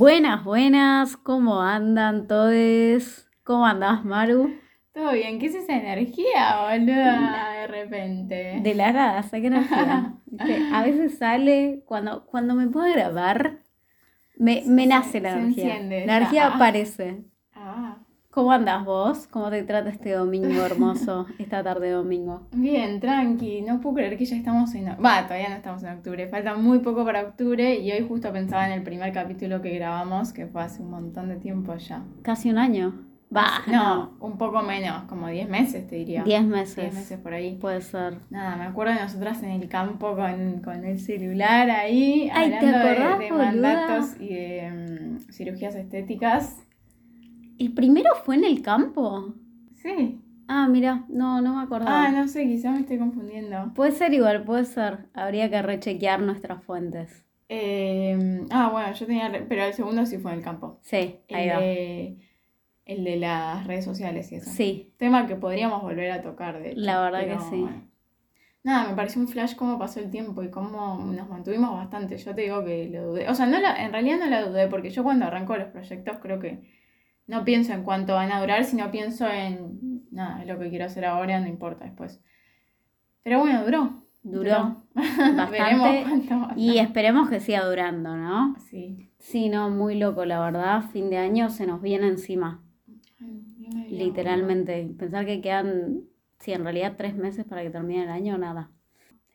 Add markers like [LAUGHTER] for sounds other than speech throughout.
Buenas, buenas, ¿cómo andan todos? ¿Cómo andás, Maru? Todo bien, ¿qué es esa energía, boluda? De repente. De la nada, saqué energía. [LAUGHS] A veces sale, cuando, cuando me puedo grabar, me, me nace la se energía. enciende la energía aparece. Ah, ¿Cómo andás vos? ¿Cómo te trata este domingo hermoso, [LAUGHS] esta tarde de domingo? bien, tranqui. No puedo creer que ya estamos en. Va, todavía no estamos en octubre. Falta muy poco para octubre. Y hoy justo pensaba en el primer capítulo que grabamos, que fue hace un montón de tiempo ya. Casi un año. Va, No, un poco menos, como 10 meses te diría. 10 meses. 10 meses por ahí. Puede ser. Nada, me acuerdo de nosotras en el campo con, con el celular ahí, Ay, ¿te hablando de- acordás, de, mandatos y de mm, cirugías estéticas. ¿El primero fue en el campo? Sí. Ah, mira, no, no me acordaba. Ah, no sé, quizá me estoy confundiendo. Puede ser igual, puede ser. Habría que rechequear nuestras fuentes. Eh, ah, bueno, yo tenía. Pero el segundo sí fue en el campo. Sí, ahí va. El de las redes sociales y eso. Sí, Tema que podríamos volver a tocar, de hecho, La verdad que sí. bueno. Nada, me pareció un flash cómo pasó el tiempo y cómo nos mantuvimos bastante. Yo te digo que lo dudé. O sea, no la, en realidad no la dudé porque yo cuando arranco los proyectos creo que no pienso en cuánto van a durar, sino pienso en, nada, es lo que quiero hacer ahora, no importa después. Pero bueno, duró. duró [LAUGHS] Veremos bastante. cuánto más. Y esperemos que siga durando, ¿no? Sí. Sí, no, muy loco, la verdad. Fin de año se nos viene encima, Ay, Dios literalmente. Pensar que quedan, sí, en realidad tres meses para que termine el año, nada.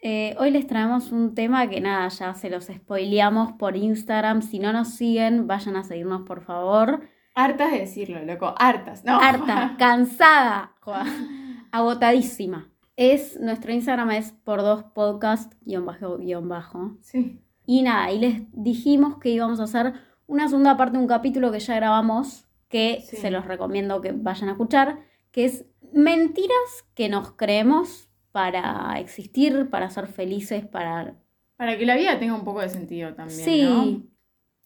Eh, hoy les traemos un tema que nada, ya se los spoileamos por Instagram. Si no nos siguen, vayan a seguirnos, por favor. Hartas de decirlo, loco. Hartas. No. harta, [LAUGHS] cansada, [LAUGHS] agotadísima. Es, nuestro Instagram es por dos podcast, guion bajo, guion bajo. Sí. Y nada, y les dijimos que íbamos a hacer una segunda parte de un capítulo que ya grabamos, que Sí. se los recomiendo que vayan a escuchar, que es mentiras que nos creemos para existir, para ser felices, para... Para que la vida tenga un poco de sentido también, Sí, ¿no?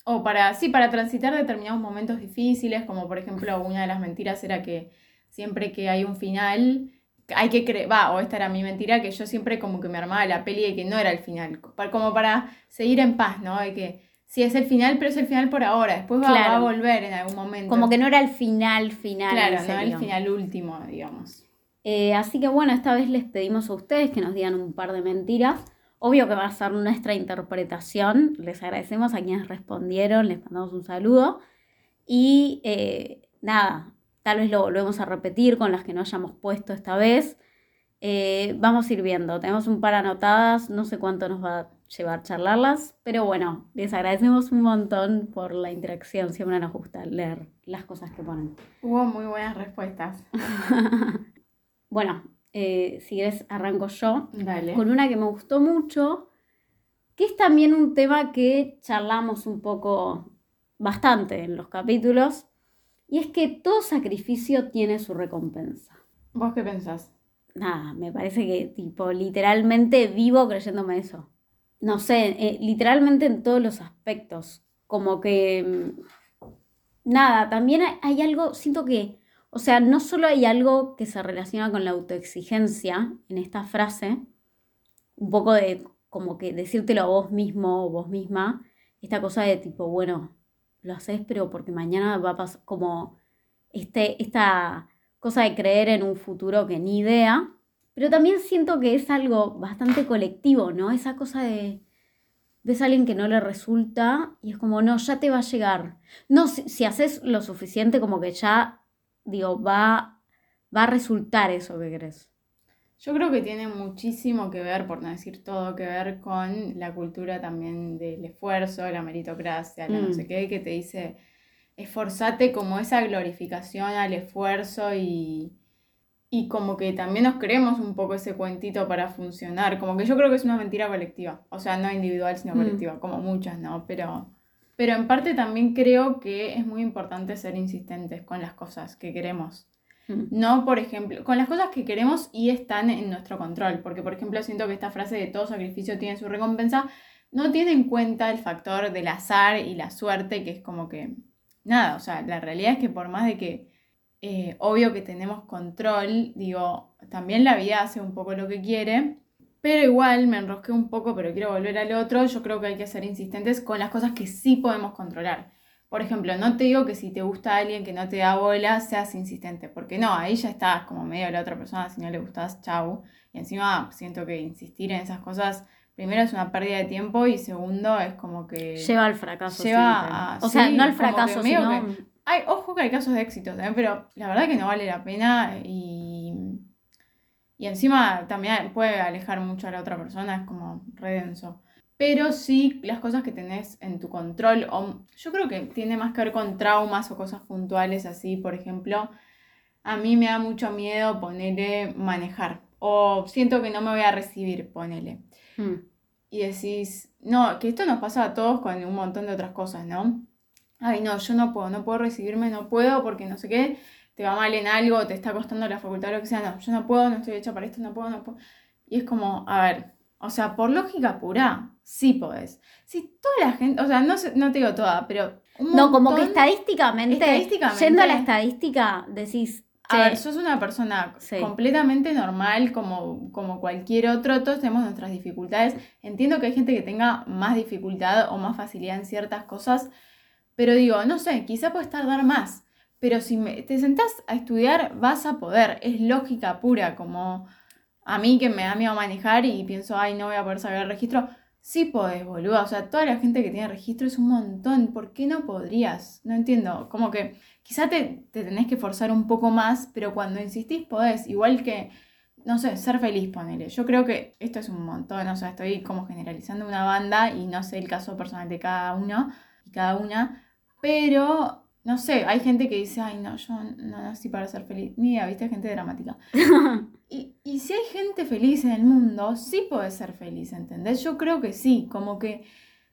O para, sí, para transitar determinados momentos difíciles, como por ejemplo una de las mentiras era que siempre que hay un final, hay que creer, va, o esta era mi mentira, que yo siempre como que me armaba la peli de que no era el final, como para seguir en paz, ¿no? De que sí es el final, pero es el final por ahora, después va, Claro. va a volver en algún momento. como que no era el final, final. Claro, no el serio. final último, digamos. Eh, así que bueno, esta vez les pedimos a ustedes que nos digan un par de mentiras. Obvio que va a ser nuestra interpretación. Les agradecemos a quienes respondieron, les mandamos un saludo. Y eh, nada, tal vez lo volvemos a repetir con las que no hayamos puesto esta vez. Eh, vamos a ir viendo. Tenemos un par anotadas, no sé cuánto nos va a llevar charlarlas, pero bueno, les agradecemos un montón por la interacción. Siempre nos gusta leer las cosas que ponen. Hubo muy buenas respuestas. [LAUGHS] Bueno, eh, si querés arranco yo. Dale. con una que me gustó mucho, que es también un tema que charlamos un poco bastante en los capítulos, y es que todo sacrificio tiene su recompensa. ¿Vos qué pensás? Nada, me parece que tipo literalmente vivo creyéndome eso. No sé, eh, literalmente en todos los aspectos. Como que... mm, Nada, también hay, hay algo, siento que, o sea, no solo hay algo que se relaciona con la autoexigencia en esta frase, un poco de como que decírtelo a vos mismo o vos misma, esta cosa de tipo, bueno, lo haces pero porque mañana va a pasar como este, esta cosa de creer en un futuro que ni idea, pero también siento que es algo bastante colectivo, ¿no? Esa cosa de ves a alguien que no le resulta y es como, no, ya te va a llegar. No, si, si haces lo suficiente como que ya, digo, va, va a resultar eso que crees. Yo creo que tiene muchísimo que ver, por no decir todo, que ver con la cultura también del esfuerzo, la meritocracia, la Mm. no sé qué, que te dice, esforzate como esa glorificación al esfuerzo y, y como que también nos creemos un poco ese cuentito para funcionar, como que yo creo que es una mentira colectiva, o sea, no individual, sino Mm. colectiva, como muchas, ¿no? Pero, pero en parte también creo que es muy importante ser insistentes con las cosas que queremos. Mm. No, por ejemplo, con las cosas que queremos y están en nuestro control, porque por ejemplo siento que esta frase de todo sacrificio tiene su recompensa no tiene en cuenta el factor del azar y la suerte, que es como que nada, o sea, la realidad es que por más de que, eh, obvio que tenemos control, digo, también la vida hace un poco lo que quiere, pero igual me enrosqué un poco, pero quiero volver al otro, yo creo que hay que ser insistentes con las cosas que sí podemos controlar. Por ejemplo, no te digo que si te gusta alguien que no te da bola, seas insistente, porque no, ahí ya estás como medio de la otra persona, si no le gustas, chau. Y encima siento que insistir en esas cosas, primero es una pérdida de tiempo y segundo es como que... Lleva al fracaso. Lleva a- o sea, sí, no al fracaso, sino... que- Ay, ojo que hay casos de éxitos, ¿eh? pero la verdad que no vale la pena y, y encima también puede alejar mucho a la otra persona, es como redenso. Pero sí las cosas que tenés en tu control, o yo creo que tiene más que ver con traumas o cosas puntuales así, por ejemplo, a mí me da mucho miedo ponerle manejar, o siento que no me voy a recibir, ponele Mm. y decís, no, que esto nos pasa a todos con un montón de otras cosas, ¿no? Ay, no, yo no puedo, no puedo recibirme, no puedo porque no sé qué, te va mal en algo, te está costando la facultad, lo que sea, no, yo no puedo, no estoy hecha para esto, no puedo, no puedo. Y es como, a ver, o sea, por lógica pura, sí podés. Si toda la gente, o sea, no, no te digo toda, pero un No, como que estadísticamente, Estadísticamente- yendo a la estadística, decís, A che, ver, sos una persona Sí. completamente normal como, como cualquier otro, todos tenemos nuestras dificultades. Entiendo que hay gente que tenga más dificultad o más facilidad en ciertas cosas, pero digo, no sé, quizá puedes tardar más, pero si me- te sentás a estudiar vas a poder, es lógica pura, como a mí que me da miedo manejar y pienso, ay, no voy a poder sacar el registro. Sí podés, boludo. O sea, toda la gente que tiene registro es un montón. ¿Por qué no podrías? No entiendo. Como que quizá te, te tenés que forzar un poco más, pero cuando insistís podés. Igual que, no sé, ser feliz, ponele. Yo creo que esto es un montón. O sea, estoy como generalizando una banda y no sé el caso personal de cada uno y cada una. Pero, no sé, hay gente que dice, ay, no, yo no nací para ser feliz. Ni idea, viste, gente dramática. [LAUGHS] Y, y si hay gente feliz en el mundo, sí puede ser feliz, ¿entendés? Yo creo que sí, como que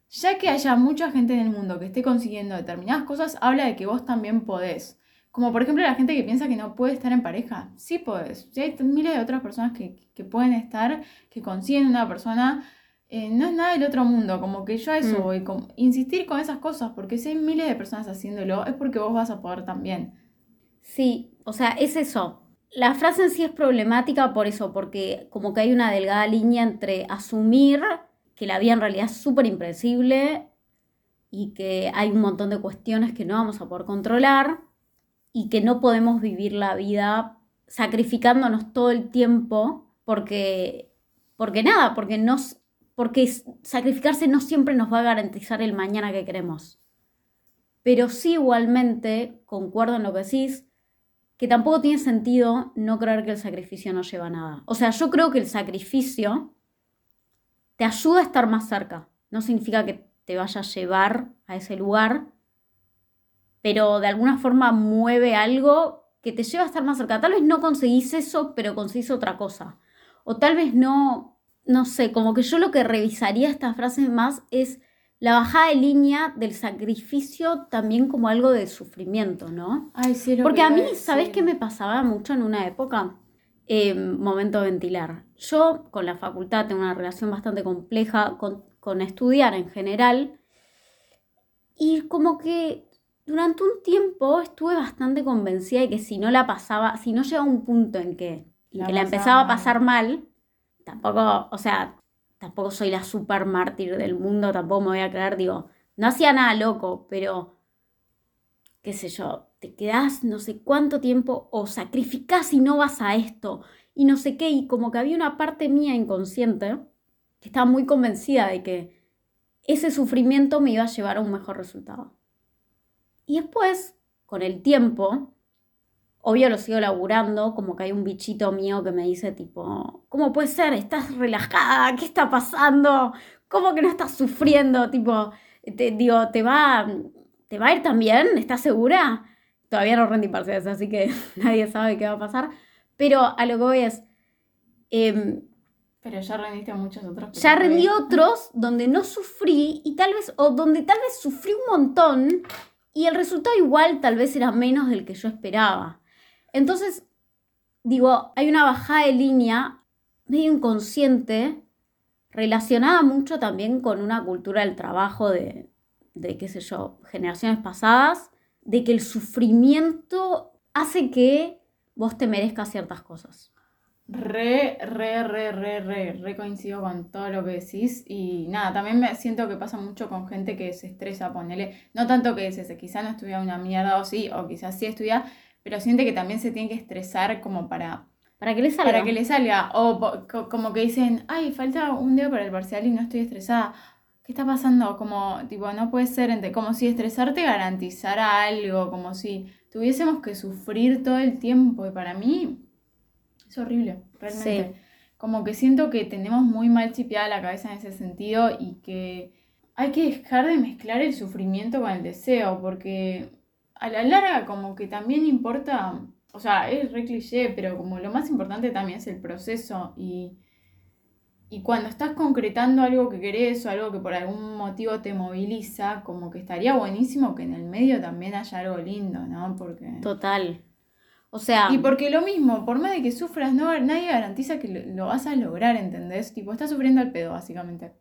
ya que haya mucha gente en el mundo que esté consiguiendo determinadas cosas, habla de que vos también podés. Como por ejemplo la gente que piensa que no puede estar en pareja, sí podés. Hay miles de otras personas que, que pueden estar, que consiguen una persona, eh, no es nada del otro mundo, como que yo a eso Mm. voy, como insistir con esas cosas, porque si hay miles de personas haciéndolo, es porque vos vas a poder también. Sí, o sea, es eso. La frase en sí es problemática por eso, porque como que hay una delgada línea entre asumir que la vida en realidad es súper impredecible y que hay un montón de cuestiones que no vamos a poder controlar y que no podemos vivir la vida sacrificándonos todo el tiempo porque, porque nada, porque, nos, porque sacrificarse no siempre nos va a garantizar el mañana que queremos. Pero sí igualmente, concuerdo en lo que decís, que tampoco tiene sentido no creer que el sacrificio no lleva a nada. O sea, yo creo que el sacrificio te ayuda a estar más cerca. No significa que te vaya a llevar a ese lugar, pero de alguna forma mueve algo que te lleva a estar más cerca. Tal vez no conseguís eso, pero conseguís otra cosa. O tal vez no, no sé, como que yo lo que revisaría esta frase más es la bajada de línea del sacrificio también como algo de sufrimiento, ¿no? Ay, sí, Porque que a mí. ¿sabes qué me pasaba mucho en una época? Eh, momento de ventilar. Yo con la facultad tengo una relación bastante compleja con, con estudiar en general. Y como que durante un tiempo estuve bastante convencida de que si no la pasaba, si no llegaba a un punto en que, La que la empezaba a pasar mal, tampoco, o sea, tampoco soy la super mártir del mundo, tampoco me voy a creer, digo, no hacía nada loco, pero qué sé yo, te quedás no sé cuánto tiempo o sacrificás y no vas a esto y no sé qué, y como que había una parte mía inconsciente que estaba muy convencida de que ese sufrimiento me iba a llevar a un mejor resultado. Y después, con el tiempo, obvio lo sigo laburando, como que hay un bichito mío que me dice tipo, ¿cómo puede ser? ¿Estás relajada? ¿Qué está pasando? ¿Cómo que no estás sufriendo? Tipo, te, digo, ¿te va, ¿te va a ir también? ¿Estás segura? Todavía no rendí parciales, así que [LAUGHS] nadie sabe qué va a pasar. Pero a lo que voy es, em, Pero ya rendiste a muchos otros. ya rendí otros donde no sufrí y tal vez, o donde tal vez sufrí un montón y el resultado igual tal vez era menos del que yo esperaba. Entonces, digo, hay una bajada de línea medio inconsciente relacionada mucho también con una cultura del trabajo de, de qué sé yo, generaciones pasadas, de que el sufrimiento hace que vos te merezcas ciertas cosas. Re, re, re, re, re, re coincido con todo lo que decís y nada, también me siento que pasa mucho con gente que se estresa, ponele, no tanto que se, quizá no estudia una mierda o sí, o quizás sí estudia, pero siente que también se tiene que estresar como para, Para que le salga. para que le salga, o po- co- como que dicen, ay, falta un día para el parcial y no estoy estresada, ¿qué está pasando? Como, tipo, no puede ser, como si estresarte garantizara algo, como si tuviésemos que sufrir todo el tiempo y para mí es horrible, realmente. Sí. Como que siento que tenemos muy mal chipeada la cabeza en ese sentido y que hay que dejar de mezclar el sufrimiento con el deseo, porque a la larga como que también importa, o sea, es re cliché, pero como lo más importante también es el proceso y, y cuando estás concretando algo que querés o algo que por algún motivo te moviliza, como que estaría buenísimo que en el medio también haya algo lindo, ¿no? Porque... Total. O sea, Y porque lo mismo, por más de que sufras, no, nadie garantiza que lo, lo vas a lograr, ¿entendés? Tipo, estás sufriendo al pedo, básicamente.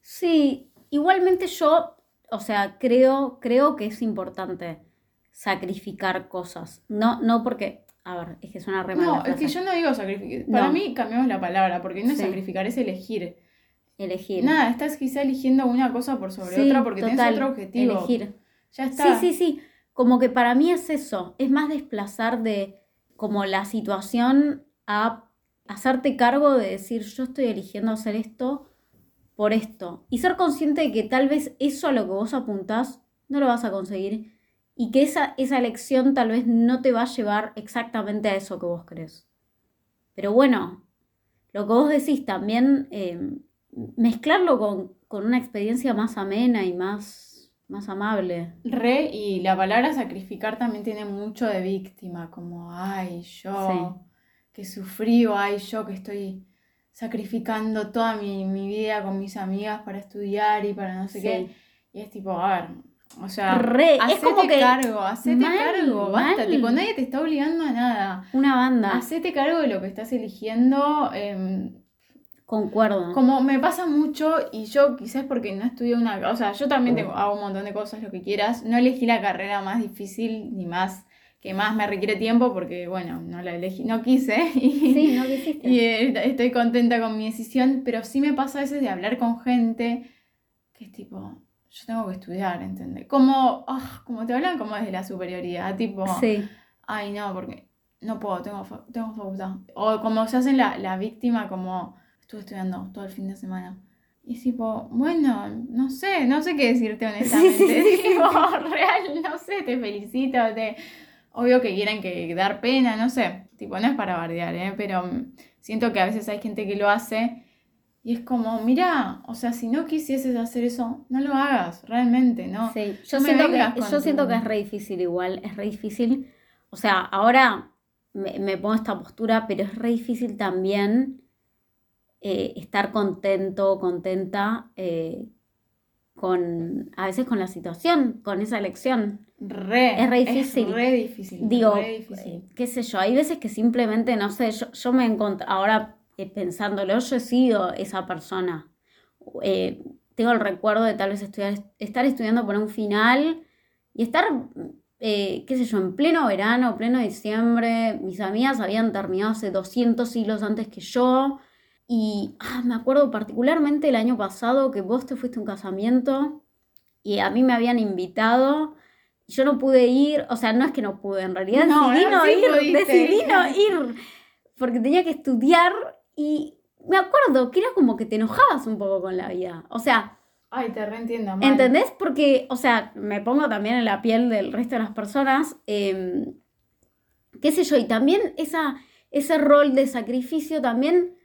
sí, igualmente yo, o sea, creo, creo que es importante sacrificar cosas. No, no porque, a ver, es que suena re mal la No, es que yo no digo sacrificar. Para No. mí cambiamos la palabra, porque no es sacrificar, es elegir. Elegir. Nada, estás quizá eligiendo una cosa por sobre Sí, otra porque total, tenés otro objetivo. Elegir. Ya está. Sí, sí, sí. Como que para mí es eso. Es más desplazar de como la situación a hacerte cargo de decir yo estoy eligiendo hacer esto por esto. Y ser consciente de que tal vez eso a lo que vos apuntás no lo vas a conseguir. Y que esa, esa elección tal vez no te va a llevar exactamente a eso que vos crees. Pero bueno, lo que vos decís también, eh, mezclarlo con, con una experiencia más amena y más, más amable. Re, y la palabra sacrificar también tiene mucho de víctima, como, ay, yo que sufrí, o ay, yo que estoy sacrificando toda mi, mi vida con mis amigas para estudiar y para no sé Sí. qué. Y es tipo, a ver, o sea, Re, es hacete como que- cargo, hacete Mal, cargo, basta, tipo, nadie te está obligando a nada. Una banda. Hacete cargo de lo que estás eligiendo. em, Concuerdo. como me pasa mucho y yo quizás porque no estudié una, o sea, yo también tengo, hago un montón de cosas, lo que quieras, no elegí la carrera más difícil ni más que más me requiere tiempo porque bueno, no la elegí, no quise [LAUGHS] y, Sí, no quisiste. y eh, estoy contenta con mi decisión, pero sí me pasa a veces de hablar con gente que es tipo, yo tengo que estudiar, ¿entendés? Como, ah, como te hablan como desde la superioridad, tipo, Sí. ay no, porque no puedo, tengo, tengo facultad. O como se hacen la, la víctima, como estuve estudiando todo el fin de semana. Y es tipo, bueno, no sé, no sé qué decirte honestamente. Sí, sí, [LAUGHS] sí. Tipo, real, no sé, te felicito, te... Obvio que quieren que dar pena, no sé. Tipo, no es para bardear, ¿eh? Pero mm, siento que a veces hay gente que lo hace y es como, mira, o sea, si no quisieses hacer eso, no lo hagas, realmente, ¿no? Sí, yo, No siento que, yo siento que es re difícil igual, es re difícil. O sea, ahora me, me pongo esta postura, pero es re difícil también eh, estar contento, contenta eh, con, a veces con la situación, con esa elección. Re, Es re difícil. re difícil. Digo, re difícil. eh, qué sé yo, hay veces que simplemente, no sé, yo, yo me encuentro, ahora eh, pensándolo, yo he sido esa persona. Eh, tengo el recuerdo de tal vez estudiar, estar estudiando por un final y estar, eh, qué sé yo, en pleno verano, pleno diciembre, mis amigas habían terminado hace 200 siglos antes que yo. Y ah, me acuerdo particularmente el año pasado que vos te fuiste a un casamiento y a mí me habían invitado. y Yo no pude ir, o sea, no es que no pude, en realidad No, decidí no ir, decidí no ir, porque tenía que estudiar y me acuerdo que era como que te enojabas un poco con la vida. O sea, Ay, te reentiendo, mal. ¿entendés? Porque, o sea, me pongo también en la piel del resto de las personas, eh, qué sé yo, y también esa, ese rol de sacrificio también,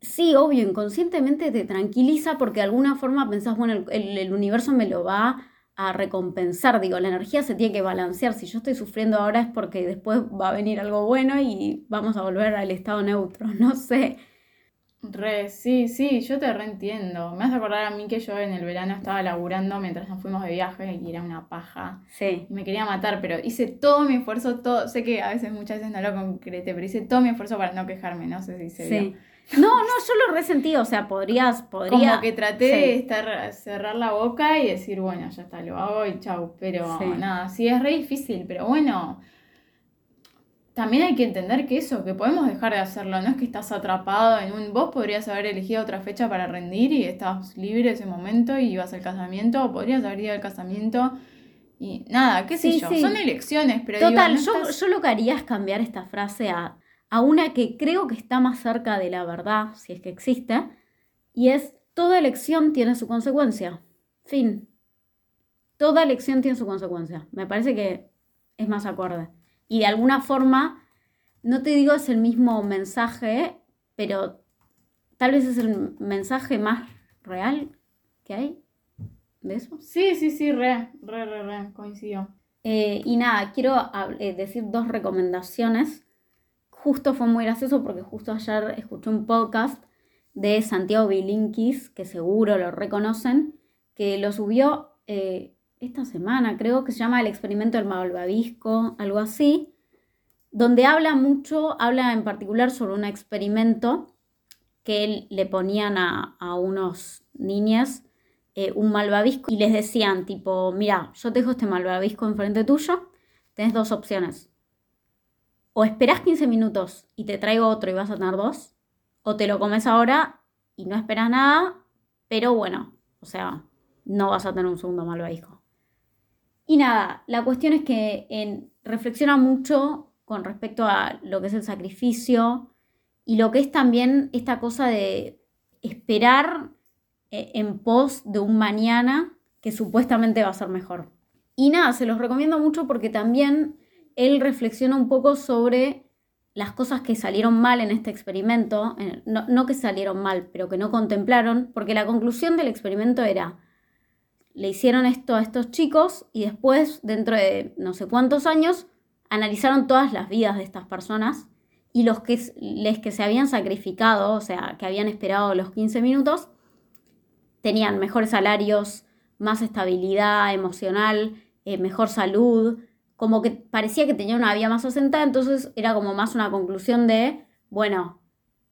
sí, obvio, inconscientemente te tranquiliza porque de alguna forma pensás, bueno, el, el- el universo me lo va a recompensar, digo, la energía se tiene que balancear, si yo estoy sufriendo ahora es porque después va a venir algo bueno y vamos a volver al estado neutro, [LAUGHS] no sé. Re, sí, sí, yo te reentiendo. Me hace acordar a mí que yo en el verano estaba laburando mientras nos fuimos de viaje y era una paja. Sí, Y me quería matar, pero hice todo mi esfuerzo, todo, sé que a veces, muchas veces no lo concreté, pero hice todo mi esfuerzo para no quejarme, no sé si se sí. vio. No, no, yo lo resentí, o sea, podrías, podría... Como que traté Sí. de estar, cerrar la boca y decir, bueno, ya está, lo hago y chau. Pero Sí. nada, sí es re difícil, pero bueno. También hay que entender que eso, que podemos dejar de hacerlo, no es que estás atrapado en un... Vos podrías haber elegido otra fecha para rendir y estabas libre ese momento y ibas al casamiento, o podrías haber ido al casamiento y nada, qué sé Sí, yo, sí. son elecciones, pero digo, Total, no yo, estás- yo lo que haría es cambiar esta frase a, a una que creo que está más cerca de la verdad, si es que existe, y es, toda elección tiene su consecuencia. Fin. Toda elección tiene su consecuencia. Me parece que es más acorde. Y de alguna forma, no te digo es el mismo mensaje, pero tal vez es el mensaje más real que hay de eso. Sí, sí, sí, re, re, re, re, coincido. Eh, y nada, quiero eh, decir dos recomendaciones. Justo fue muy gracioso porque justo ayer escuché un podcast de Santiago Bilinkis, que seguro lo reconocen, que lo subió eh, esta semana, creo que se llama El experimento del malvavisco, algo así, donde habla mucho, habla en particular sobre un experimento que le ponían a, unos niñas eh, un malvavisco y les decían tipo, mira, yo te dejo este malvavisco enfrente tuyo, tenés dos opciones. O esperás 15 minutos y te traigo otro y vas a tener dos, o te lo comes ahora y no esperas nada, pero bueno, o sea, no vas a tener un segundo malvavisco. Y nada, la cuestión es que en- reflexiona mucho con respecto a lo que es el sacrificio y lo que es también esta cosa de esperar eh, en pos de un mañana que supuestamente va a ser mejor. Y nada, se los recomiendo mucho porque también él reflexiona un poco sobre las cosas que salieron mal en este experimento, no, no que salieron mal, pero que no contemplaron, porque la conclusión del experimento era, le hicieron esto a estos chicos y después, dentro de no sé cuántos años, analizaron todas las vidas de estas personas y los que, les que se habían sacrificado, o sea, que habían esperado los 15 minutos, tenían mejores salarios, más estabilidad emocional, eh, mejor salud, como que parecía que tenía una vida más asentada, entonces era como más una conclusión de, bueno,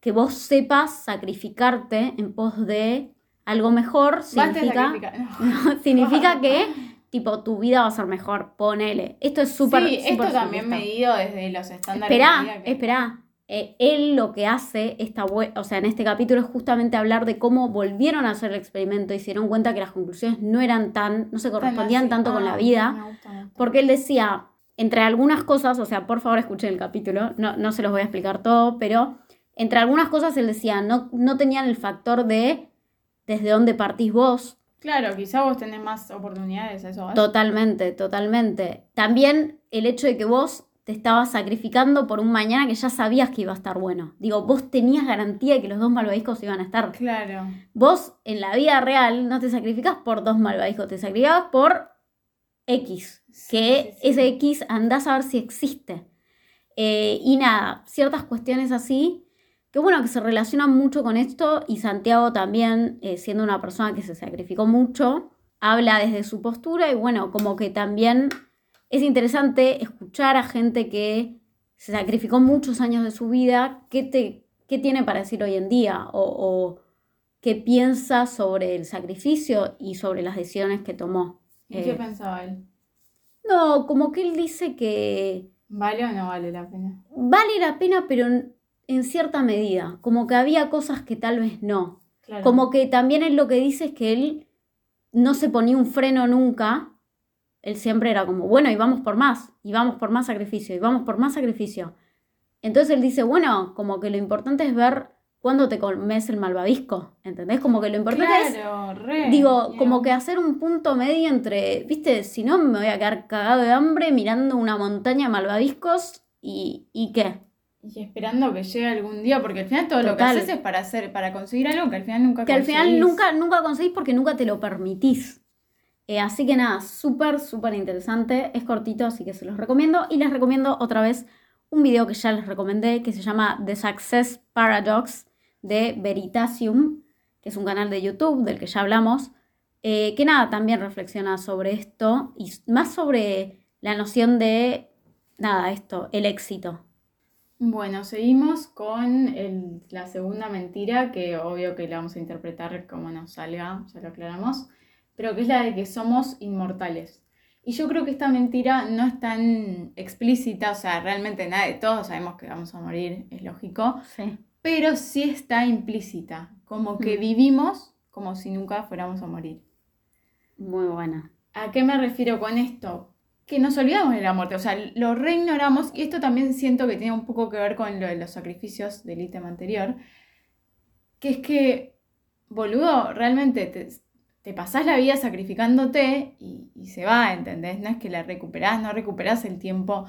que vos sepas sacrificarte en pos de algo mejor significa, [LAUGHS] significa [LAUGHS] que tipo tu vida va a ser mejor, ponele. Esto es súper sí, esto también simplista. medido desde los estándares de Esperá, vida que- esperá. Eh, él lo que hace, esta o sea, en este capítulo es justamente hablar de cómo volvieron a hacer el experimento y se dieron cuenta que las conclusiones no eran tan, no se correspondían tanto con Ah, la vida. me gusta, me gusta. Porque él decía, entre algunas cosas, o sea, por favor escuchen el capítulo, no, no se los voy a explicar todo, pero entre algunas cosas él decía, no, no tenían el factor de desde dónde partís vos. Claro, quizá vos tenés más oportunidades, eso. Totalmente, totalmente. También el hecho de que vos te estabas sacrificando por un mañana que ya sabías que iba a estar bueno. Digo, vos tenías garantía de que los dos malvaviscos iban a estar. Claro. Vos en la vida real no te sacrificas por dos malvaviscos, te sacrificas por X, que Sí, sí, sí. ese X andás a ver si existe. Eh, y nada, ciertas cuestiones así, que bueno, que se relacionan mucho con esto y Santiago también, eh, siendo una persona que se sacrificó mucho, habla desde su postura y bueno, como que también es interesante escuchar a gente que se sacrificó muchos años de su vida, qué, te, qué tiene para decir hoy en día o, o qué piensa sobre el sacrificio y sobre las decisiones que tomó. ¿Y Eh, qué pensaba él? no, como que él dice que ¿Vale o no vale la pena? vale la pena, pero en, cierta medida, como que había cosas que tal vez no. Claro. Como que también él lo que dice es que él no se ponía un freno nunca. Él siempre era como, bueno, y vamos por más, y vamos por más sacrificio, y vamos por más sacrificio. Entonces él dice, bueno, como que lo importante es ver cuándo te comes el malvavisco, ¿entendés? Como que lo importante es Claro, re. Digo, como que hacer un punto medio entre, viste, si no me voy a quedar cagado de hambre mirando una montaña de malvaviscos y, y qué. Y esperando que llegue algún día, porque al final todo lo que haces es para hacer, para conseguir algo que al final nunca Que al final nunca, nunca conseguís porque nunca te lo permitís. Eh, así que nada, súper, súper interesante. Es cortito, así que se los recomiendo. Y les recomiendo otra vez un video que ya les recomendé, que se llama The Success Paradox de Veritasium, que es un canal de YouTube del que ya hablamos. eh, que nada, también reflexiona sobre esto y más sobre la noción de, nada, esto, el éxito. Bueno, seguimos con el- la segunda mentira, que obvio que la vamos a interpretar como nos salga, ya lo aclaramos, pero que es la de que somos inmortales. Y yo creo que esta mentira no es tan explícita, o sea, realmente nadie, todos sabemos que vamos a morir, es lógico, Sí. pero sí está implícita, como que Mm. vivimos como si nunca fuéramos a morir. Muy buena. ¿A qué me refiero con esto? Que nos olvidamos de la muerte, o sea, lo reignoramos y esto también siento que tiene un poco que ver con lo de los sacrificios del ítem anterior, que es que, boludo, realmente te, te pasás la vida sacrificándote y, y se va, ¿entendés? No es que la recuperás, no recuperás el tiempo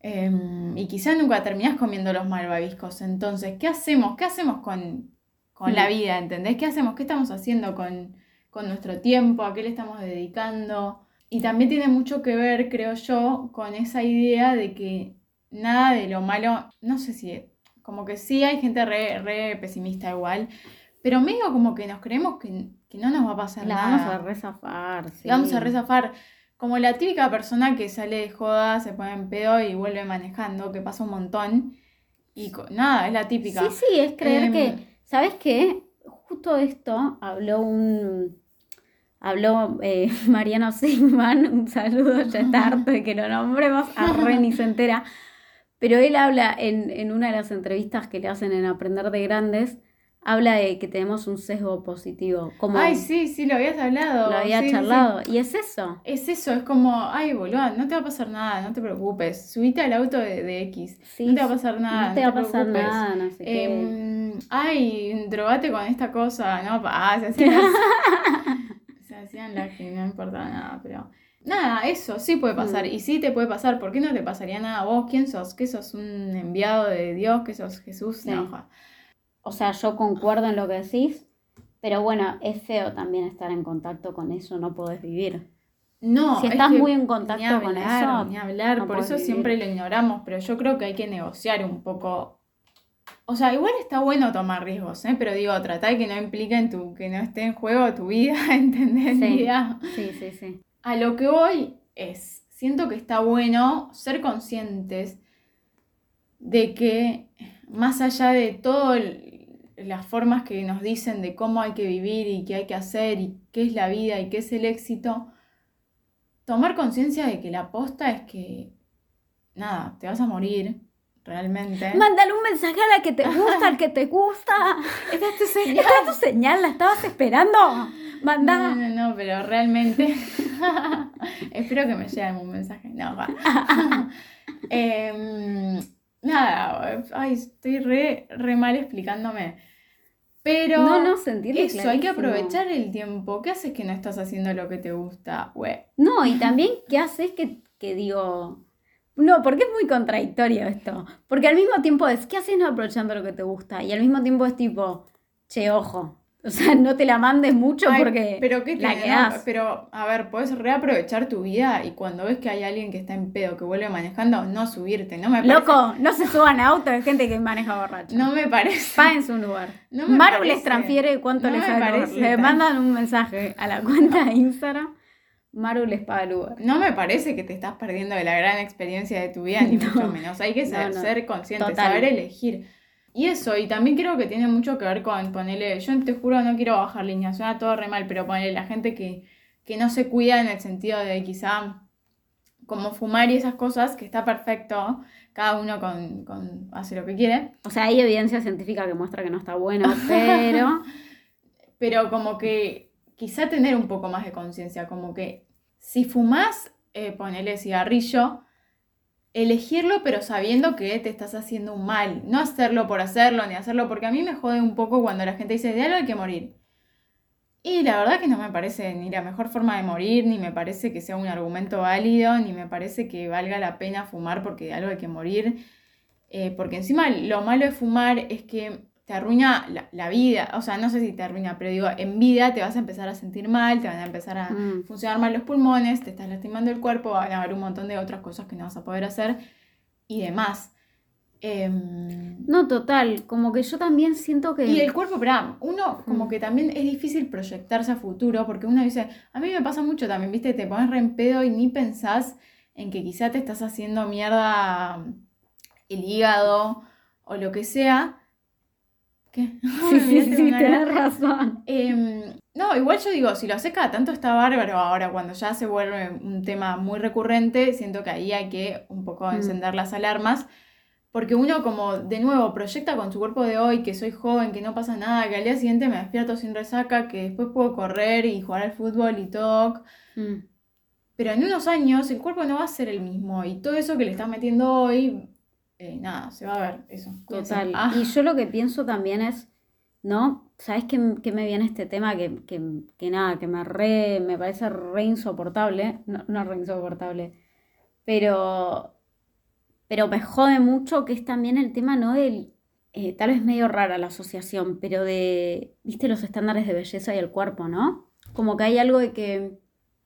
em, y quizá nunca terminás comiendo los malvaviscos. Entonces, ¿qué hacemos? ¿Qué hacemos con, con la Mm. vida? ¿Entendés? ¿Qué hacemos? ¿Qué estamos haciendo con, con nuestro tiempo? ¿A qué le estamos dedicando? Y también tiene mucho que ver, creo yo, con esa idea de que nada de lo malo, no sé si, como que sí hay gente re, re pesimista igual, pero medio como que nos creemos que, que no nos va a pasar La nada. vamos a rezafar, sí. Y Vamos a rezafar como la típica persona que sale de joda, se pone en pedo y vuelve manejando, que pasa un montón. Y nada, es la típica. Sí, sí, es creer Em, que, ¿sabes qué? Justo esto habló un, habló eh, [LAUGHS] Mariano Sigman, un saludo, ya está [LAUGHS] harto de que lo nombremos, a re ni se entera, pero él habla en, en una de las entrevistas que le hacen en Aprender de Grandes, habla de que tenemos un sesgo positivo, como Ay, sí, sí, lo habías hablado. lo había sí, sí, sí. charlado, y es eso. Es eso, es como, ay, boludo, no te va a pasar nada, no te preocupes. Subite al auto de, de X. Sí, no te va a pasar nada. no te va a pasar preocupes. nada, no sé qué. Em, ay, drogate con esta cosa, no, pa, [LAUGHS] las que no importaba nada, pero nada, eso sí puede pasar Mm. y sí te puede pasar, ¿por qué no te pasaría nada a vos? ¿Quién sos? ¿Qué sos un enviado de Dios? ¿Qué sos Jesús? Sí. No. O sea, yo concuerdo en lo que decís, pero bueno, es feo también estar en contacto con eso, no podés vivir. No, Si es estás que muy en contacto con eso, Ni hablar, no por eso vivir. siempre lo ignoramos, pero yo creo que hay que negociar un poco. O sea, igual está bueno tomar riesgos, ¿eh? Pero digo, tratar de que no impliquen tu, que no esté en juego tu vida, [LAUGHS] ¿entendés? Sí. Vida. Sí, sí, sí. A lo que voy es, siento que está bueno ser conscientes de que más allá de todas las formas que nos dicen de cómo hay que vivir y qué hay que hacer y qué es la vida y qué es el éxito, tomar conciencia de que la aposta es que, nada, te vas a morir realmente. Mándale un mensaje a la que te [LAUGHS] gusta, al que te gusta. Esta es tu señal. Esta es tu señal, la estabas esperando. Manda. No, no, no, pero realmente [LAUGHS] espero que me llegue algún mensaje. No, va. [LAUGHS] Em, nada, ay, estoy re, re mal explicándome. Pero No, no, eso, hay que aprovechar el tiempo. ¿Qué haces que no estás haciendo lo que te gusta? Güey. No, y también, ¿qué haces que, que digo? No, porque es muy contradictorio esto. Porque al mismo tiempo es, ¿qué haces no aprovechando lo que te gusta? Y al mismo tiempo es tipo, che, ojo. O sea, no te la mandes mucho Ay, porque pero qué la quedás. no? Pero, a ver, puedes reaprovechar tu vida y cuando ves que hay alguien que está en pedo, que vuelve manejando, no subirte. No me parece, Loco, no se suban a autos de gente que maneja borracha. No me parece. Paguen su lugar. No Maru les transfiere cuánto No les sale Le mandan un mensaje a la cuenta de Instagram. Maru les Uber. No me parece que te estás perdiendo de la gran experiencia de tu vida, ni [LAUGHS] No. mucho menos. Hay que No, ser, no. ser consciente, Total. saber elegir. Y eso, y también creo que tiene mucho que ver con ponerle, yo te juro, no quiero bajar líneas, suena todo re mal, pero ponerle la gente que, que no se cuida en el sentido de quizá como fumar y esas cosas, que está perfecto, cada uno con, con hace lo que quiere, O sea, hay evidencia científica que muestra que no está bueno, [LAUGHS] pero pero como que quizá tener un poco más de conciencia, como que si fumás, eh, ponele cigarrillo, elegirlo pero sabiendo que te estás haciendo un mal, no hacerlo por hacerlo, ni hacerlo, porque a mí me jode un poco cuando la gente dice, de algo hay que morir. Y la verdad que no me parece ni la mejor forma de morir, ni me parece que sea un argumento válido, ni me parece que valga la pena fumar porque de algo hay que morir. Eh, porque encima lo malo de fumar es que te arruina la, la vida, o sea, no sé si te arruina, pero digo, en vida te vas a empezar a sentir mal, te van a empezar a Mm. funcionar mal los pulmones, te estás lastimando el cuerpo, van a haber un montón de otras cosas que no vas a poder hacer y demás. Em, no, total. Como que yo también siento que. y el cuerpo, pero uno como Mm. que también es difícil proyectarse a futuro porque uno dice, a mí me pasa mucho también, viste, te pones re en pedo y ni pensás en que quizá te estás haciendo mierda el hígado o lo que sea. ¿Qué? [LAUGHS] Sí, sí, sí, cara. tenés razón. Em, no, igual yo digo, si lo haces cada tanto está bárbaro. Ahora, cuando ya se vuelve un tema muy recurrente, siento que ahí hay que un poco Mm. encender las alarmas. Porque uno como, de nuevo, proyecta con su cuerpo de hoy que soy joven, que no pasa nada, que al día siguiente me despierto sin resaca, que después puedo correr y jugar al fútbol y todo. Mm. Pero en unos años el cuerpo no va a ser el mismo. Y todo eso que le estás metiendo hoy, eh, nada, se va a ver eso. Total. Ah. Y yo lo que pienso también es, ¿no? ¿Sabes qué, qué me viene este tema? Que, que, que nada, que me re, me parece re insoportable. No, no re insoportable. Pero, pero me jode mucho que es también el tema, ¿no? Del, eh, tal vez medio rara la asociación, pero de, viste, los estándares de belleza y el cuerpo, ¿no? Como que hay algo de que,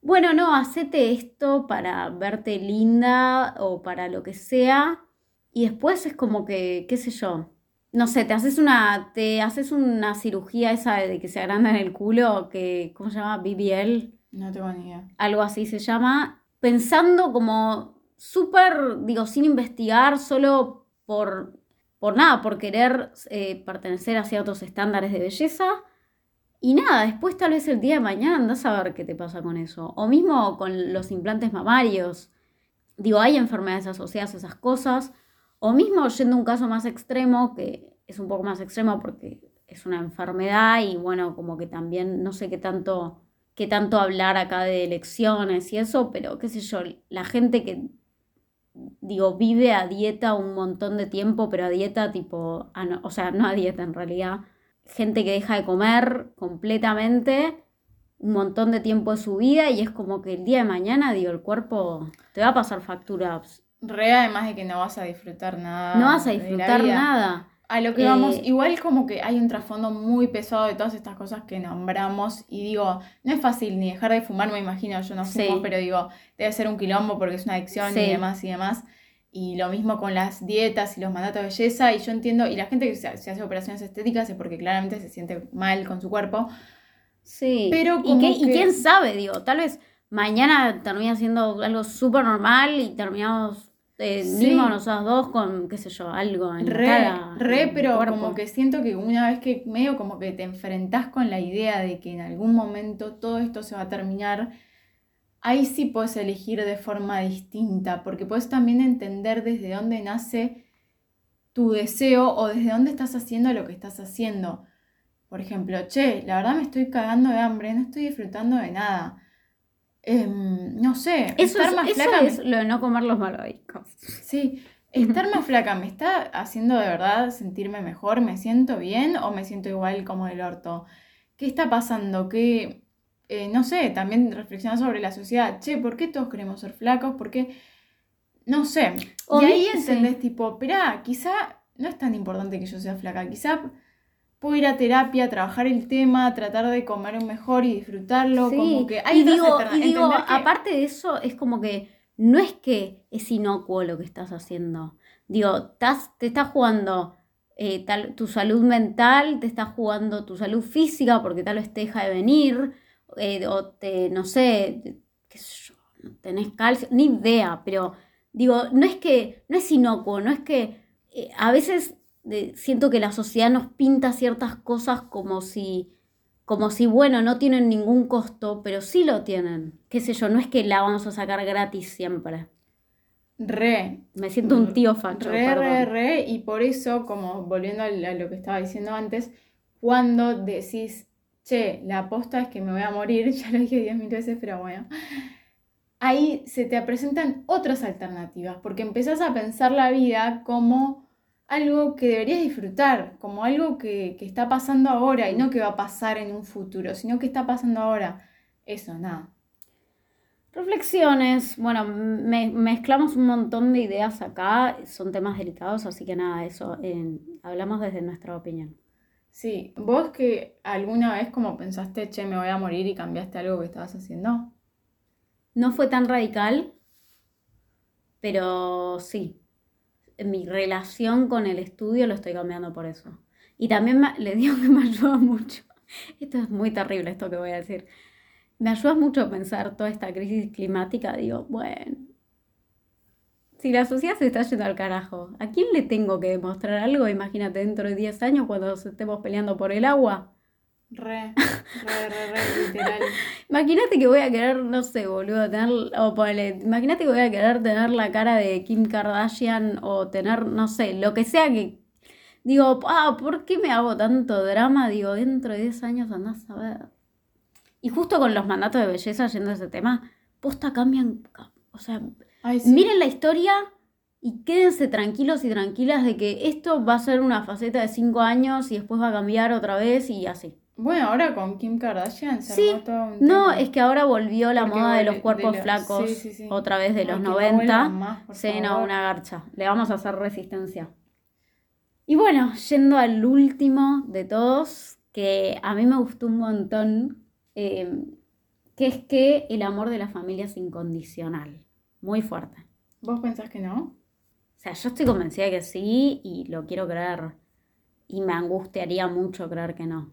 bueno, no, hacete esto para verte linda o para lo que sea. Y después es como que, qué sé yo, no sé, te haces una, te haces una cirugía esa de que se agranda en el culo, que, ¿cómo se llama? BBL, No tengo ni idea. algo así se llama, pensando como súper, digo, sin investigar, solo por, por nada, por querer eh, pertenecer a ciertos estándares de belleza. Y nada, después tal vez el día de mañana andás a ver qué te pasa con eso. O mismo con los implantes mamarios. Digo, hay enfermedades asociadas a esas cosas. O mismo yendo a un caso más extremo, que es un poco más extremo porque es una enfermedad y bueno, como que también no sé qué tanto, qué tanto hablar acá de elecciones y eso, pero qué sé yo, la gente que, digo, vive a dieta un montón de tiempo, pero a dieta tipo, no, o sea, no a dieta en realidad, gente que deja de comer completamente un montón de tiempo de su vida y es como que el día de mañana, digo, el cuerpo te va a pasar facturas. Re, además de que no vas a disfrutar nada. No vas a disfrutar nada. A lo que Eh, vamos, igual como que hay un trasfondo muy pesado de todas estas cosas que nombramos y digo, no es fácil ni dejar de fumar, me imagino, yo no fumo, Sí. pero digo, debe ser un quilombo porque es una adicción Sí. y demás y demás. Y lo mismo con las dietas y los mandatos de belleza y yo entiendo, y la gente que se, se hace operaciones estéticas es porque claramente se siente mal con su cuerpo. Sí. Pero ¿Y, como y quién sabe, digo, tal vez mañana termina siendo algo súper normal y terminamos eh, Sí. mismo nosotros dos con, qué sé yo, algo en Re, cara, re, en pero como que siento que una vez que medio como que te enfrentás con la idea de que en algún momento todo esto se va a terminar, ahí sí puedes elegir de forma distinta, porque puedes también entender desde dónde nace tu deseo o desde dónde estás haciendo lo que estás haciendo. Por ejemplo, che, la verdad me estoy cagando de hambre, no estoy disfrutando de nada. Em, no sé, Eso, estar es, más eso flaca me- es lo de no comer los malvaviscos. Sí, estar más flaca me está haciendo de verdad sentirme mejor, me siento bien o me siento igual como el orto. ¿Qué está pasando? ¿Qué, eh, no sé, también reflexionar sobre la sociedad. Che, ¿por qué todos queremos ser flacos? ¿Por qué? No sé. O y ahí entendés, sí. tipo, espera, quizá no es tan importante que yo sea flaca, quizá puedo ir a terapia, trabajar el tema, tratar de comer mejor y disfrutarlo, Sí, como que hay y digo, y digo que- aparte de eso, es como que no es que es inocuo lo que estás haciendo. Digo, estás, te estás jugando eh, tal, tu salud mental, te estás jugando tu salud física porque tal vez te deja de venir, eh, o te, no sé, qué sé yo, tenés calcio, ni idea, pero digo, no es que, no es inocuo, no es que eh, a veces siento que la sociedad nos pinta ciertas cosas como si como si, bueno, no tienen ningún costo, pero sí lo tienen. Qué sé yo, no es que la vamos a sacar gratis siempre. Re, Me siento un tío facho, Re, perdón. re, re, y por eso, como volviendo a lo que estaba diciendo antes, cuando decís, che, la aposta es que me voy a morir, [LAUGHS] ya lo dije 10.000 veces, pero bueno, ahí se te presentan otras alternativas, porque empezás a pensar la vida como algo que deberías disfrutar, como algo que, que está pasando ahora y no que va a pasar en un futuro, sino que está pasando ahora. Eso, nada. Reflexiones. Bueno, me- mezclamos un montón de ideas acá. Son temas delicados, así que nada, eso. eh, hablamos desde nuestra opinión. Sí, vos que alguna vez como pensaste, che, me voy a morir y cambiaste algo que estabas haciendo. No fue tan radical, pero sí. Mi relación con el estudio lo estoy cambiando por eso. Y también me- les digo que me ayuda mucho. [LAUGHS] Esto es muy terrible, esto que voy a decir. Me ayuda mucho a pensar toda esta crisis climática. Digo, bueno, Si la sociedad se está yendo al carajo, ¿a quién le tengo que demostrar algo? Imagínate dentro de 10 años cuando estemos peleando por el agua. Re, re, re, re, literal. [LAUGHS] Imagínate que voy a querer, no sé, boludo, tener, o ponele, imagínate que voy a querer tener la cara de Kim Kardashian o tener, no sé, lo que sea que, digo, ah, ¿por qué me hago tanto drama? Digo, dentro de 10 años andás a ver. Y justo con los mandatos de belleza, yendo a ese tema, posta cambian, ca- o sea, Ay, sí. miren la historia y quédense tranquilos y tranquilas de que esto va a ser una faceta de 5 años y después va a cambiar otra vez y así. Bueno, ahora con Kim Kardashian se Sí, todo un No, es que ahora volvió la moda de los cuerpos de los- flacos, sí, sí, sí. otra vez de los que no 90. vuelvan más, por Sí, no, una garcha. Le vamos a hacer resistencia. Y bueno, yendo al último de todos, que a mí me gustó un montón, eh, que es que el amor de la familia es incondicional. Muy fuerte. ¿Vos pensás que no? O sea, yo estoy convencida de que sí y lo quiero creer. Y me angustiaría mucho creer que no.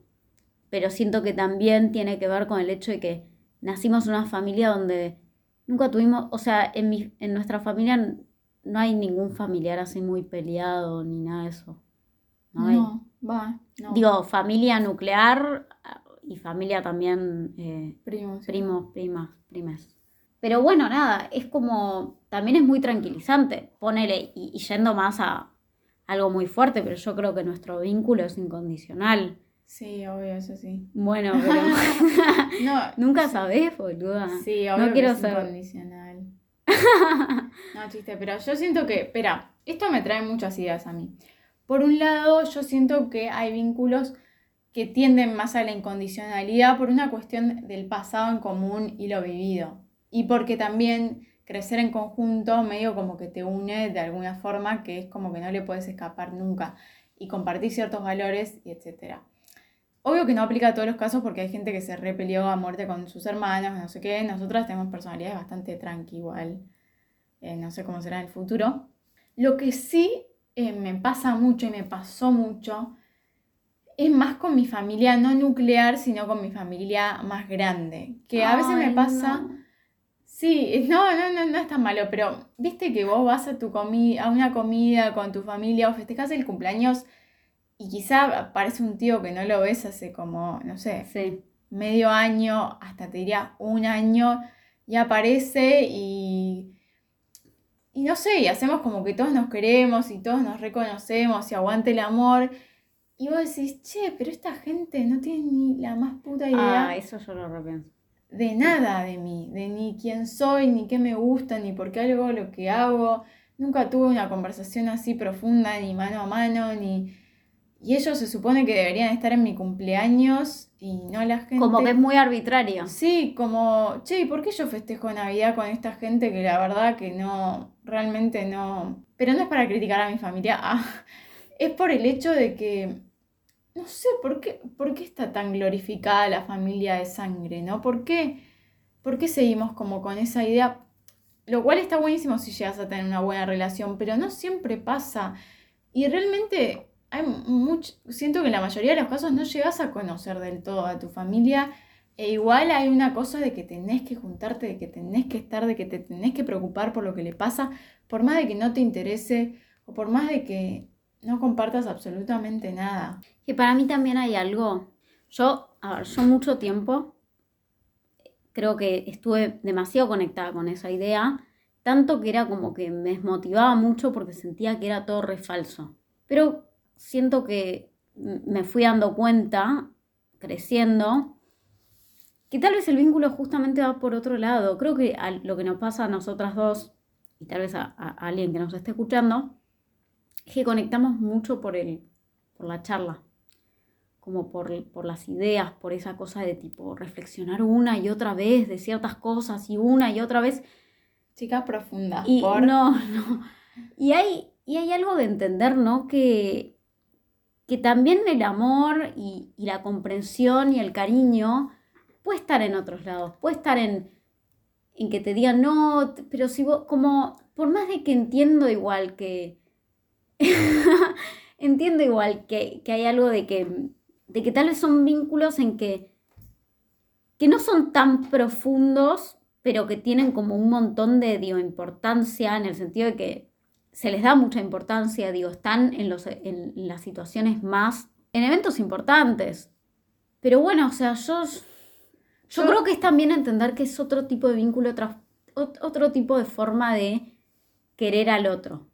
Pero siento que también tiene que ver con el hecho de que nacimos en una familia donde nunca tuvimos, o sea, en, mi, en nuestra familia no hay ningún familiar así muy peleado ni nada de eso. No, hay. No, va, no. Digo, familia nuclear ah, y familia también eh, Primos. sí. primos, primas, primas. Pero bueno, nada, es como, también es muy tranquilizante, ponele, y, y yendo más a algo muy fuerte, pero yo creo que nuestro vínculo es incondicional. Sí, obvio, eso sí. Bueno, [LAUGHS] pero No, [LAUGHS] nunca sabés, boluda. Sí, obvio No que quiero es ser- incondicional. [LAUGHS] No, chiste, pero yo siento que, espera, esto me trae muchas ideas a mí. Por un lado, yo siento que hay vínculos que tienden más a la incondicionalidad por una cuestión del pasado en común y lo vivido. Y porque también crecer en conjunto medio como que te une de alguna forma que es como que no le puedes escapar nunca y compartir ciertos valores y etcétera. Obvio que no aplica a todos los casos porque hay gente que se repelió a muerte con sus hermanos, no sé qué. Nosotras tenemos personalidades bastante tranqui igual. Eh, no sé cómo será en el futuro. Lo que sí eh, me pasa mucho y me pasó mucho es más con mi familia no nuclear, sino con mi familia más grande. Que a veces me pasa... no. Sí, no, no, no, no es tan malo, pero viste que vos vas a tu comi a una comida con tu familia o festejas el cumpleaños y quizá aparece un tío que no lo ves hace como, no sé, Sí, medio año, hasta te diría un año, y aparece y, y no sé, y hacemos como que todos nos queremos y todos nos reconocemos y aguante el amor. Y vos decís, che, pero esta gente no tiene ni la más puta idea ah, eso yo lo repienso. de nada de mí, de ni quién soy, ni qué me gusta, ni por qué hago lo que hago. Nunca tuve una conversación así profunda, ni mano a mano, ni... Y ellos se supone que deberían estar en mi cumpleaños y no la gente... Como que es muy arbitrario. Sí, como, che, ¿y por qué yo festejo Navidad con esta gente que la verdad que no, realmente no... Pero no es para criticar a mi familia, ah, [LAUGHS] es por el hecho de que, no sé, ¿por qué, por qué está tan glorificada la familia de sangre, ¿no? ¿Por qué, por qué seguimos como con esa idea? Lo cual está buenísimo si llegas a tener una buena relación, pero no siempre pasa. Y realmente hay mucho, siento que en la mayoría de los casos no llegas a conocer del todo a tu familia. E igual hay una cosa de que tenés que juntarte, de que tenés que estar, de que te tenés que preocupar por lo que le pasa, por más de que no te interese o por más de que no compartas absolutamente nada. Que para mí también hay algo. Yo, a ver, yo mucho tiempo creo que estuve demasiado conectada con esa idea, tanto que era como que me desmotivaba mucho porque sentía que era todo re falso. Pero siento que me fui dando cuenta, creciendo, que tal vez el vínculo justamente va por otro lado. Creo que a lo que nos pasa a nosotras dos, y tal vez a, a alguien que nos esté escuchando, es que conectamos mucho por el, por la charla como por, por las ideas, por esa cosa de tipo reflexionar una y otra vez de ciertas cosas y una y otra vez. Chicas profundas, Y por... no, no. Y hay, y hay algo de entender, ¿no? Que, que también el amor y, la comprensión y el cariño puede estar en otros lados, puede estar en, en que te digan, no, pero si vos, como, por más de que entiendo igual que, [LAUGHS] entiendo igual que, que hay algo de que, de que tal vez son vínculos en que, que no son tan profundos, pero que tienen como un montón de, importancia en el sentido de que se les da mucha importancia, digo, están en, los, en las situaciones más, en eventos importantes. Pero bueno, o sea, yo, yo, Yo- creo que es también entender que es otro tipo de vínculo, otra- ot- otro tipo de forma de querer al otro.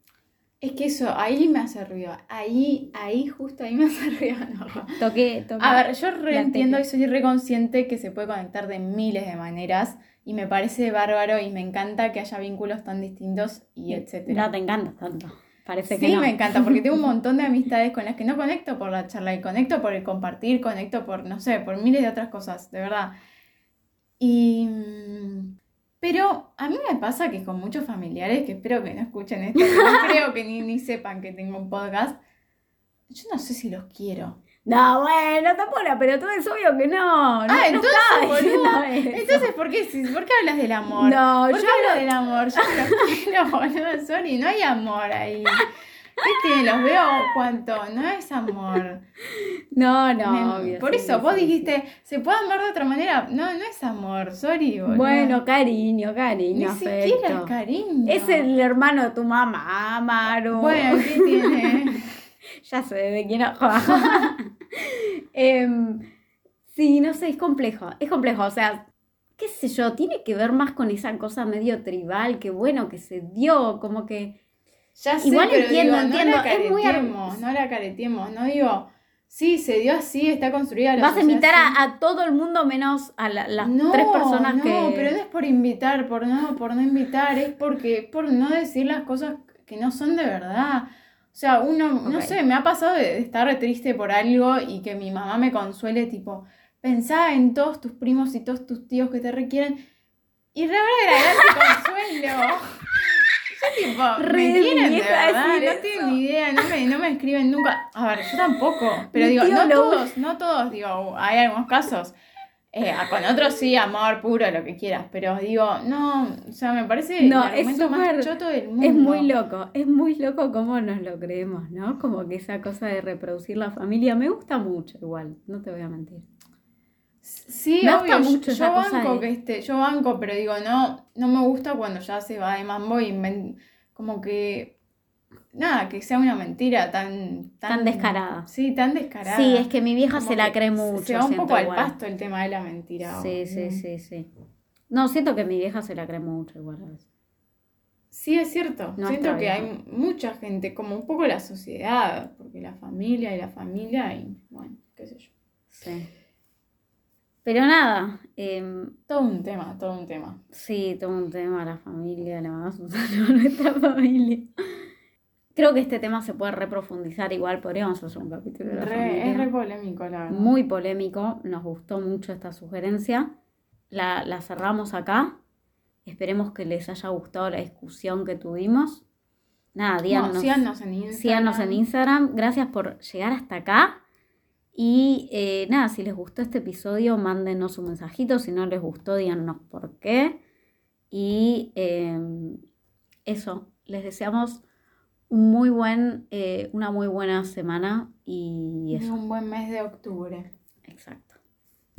Es que eso, ahí me hace ruido. Ahí, ahí, justo ahí me hace [LAUGHS] ruido. no. Toqué, toqué. A ver, yo reentiendo tecla. y soy reconsciente que se puede conectar de miles de maneras y me parece bárbaro y me encanta que haya vínculos tan distintos y etcétera. No te encanta tanto. Parece Sí, que no. me encanta porque tengo un [LAUGHS] montón de amistades con las que no conecto por la charla y conecto por el compartir, conecto por, no sé, por miles de otras cosas, de verdad. Y... Pero a mí me pasa que con muchos familiares, que espero que no escuchen esto, no [LAUGHS] creo que ni, ni sepan que tengo un podcast, yo no sé si los quiero. No, bueno, tampoco, pero todo es obvio que no. no Ah, entonces, eso. Entonces, ¿por qué, ¿por qué hablas del amor? No, ¿Por yo qué hablo del amor? Yo no [LAUGHS] quiero, boludo, sorry, no hay amor ahí. ¿Qué tiene? Los veo cuánto, no es amor. No, no, Me- obvio, Por sí, eso, sí, vos sí. dijiste, ¿se puede amar de otra manera? No, no es amor, sorry, boludo. Bueno, cariño, ni cariño, siquiera afecto. el cariño. Es el hermano de tu mamá, Maru. Bueno, ¿qué [LAUGHS] tiene? ya sé de quién [LAUGHS] Em, Sí, no sé, es complejo. Es complejo, o sea, qué sé yo, tiene que ver más con esa cosa medio tribal, que bueno, que se dio, como que. Ya sé, Igual pero entiendo, digo, entiendo, no la es muy careteemos, no la careteemos, no digo, sí, se dio así, está construida la Vas a invitar a, a todo el mundo menos a la- las no, tres personas no, que. pero no es por invitar, por no, por no invitar, es porque por no decir las cosas que no son de verdad. O sea, uno, no Ok. sé, me ha pasado de, estar triste por algo y que mi mamá me consuele, tipo, pensá en todos tus primos y todos tus tíos que te requieren. Y re agradable consuelo. [LAUGHS] [LAUGHS] Tipo, Re me quieren de verdad, no eso. tienen ni idea, no me, no me escriben nunca. A ver, yo tampoco, pero Mi digo, no lo- todos, no todos, digo, hay algunos casos. Eh, con otros sí, amor puro, lo que quieras, pero digo, no, o sea, me parece No, el es argumento más choto del mundo. Es muy loco, es muy loco cómo nos lo creemos, ¿no? Como que esa cosa de reproducir la familia me gusta mucho igual, no te voy a mentir. Sí, Me obvio, mucho yo, esa cosa banco de- que este, yo banco, pero digo, no, no me gusta cuando ya se va de mambo y como que nada, que sea una mentira tan, Tan descarada. Sí, tan descarada. Sí, es que mi vieja Como se la cree mucho. Se va un poco al pasto el tema de la mentira. Sí, o- sí, sí, sí. No, siento que mi vieja se la cree mucho igual a veces. Sí, es cierto. No Siento que hay mucha gente, como un poco la sociedad, porque la familia y la familia y bueno, qué sé yo. Sí. Pero nada, em, Todo un tema, todo un tema. sí, todo un tema, la familia, le mandamos [LAUGHS] un saludo a nuestra familia. Creo que este tema se puede reprofundizar igual, podríamos hacer un capítulo de la Re- familia. es re polémico, la verdad. Muy polémico, nos gustó mucho esta sugerencia. La, la cerramos acá. Esperemos que les haya gustado la discusión que tuvimos. Nada, No, díganos, síganos en Instagram. síganos en Instagram. Gracias por llegar hasta acá. Y eh, nada, si les gustó este episodio, mándenos un mensajito. Si no les gustó, díganos por qué. Y eh, eso, les deseamos un muy buen, eh, una muy buena semana. Y eso, un buen mes de octubre. exacto.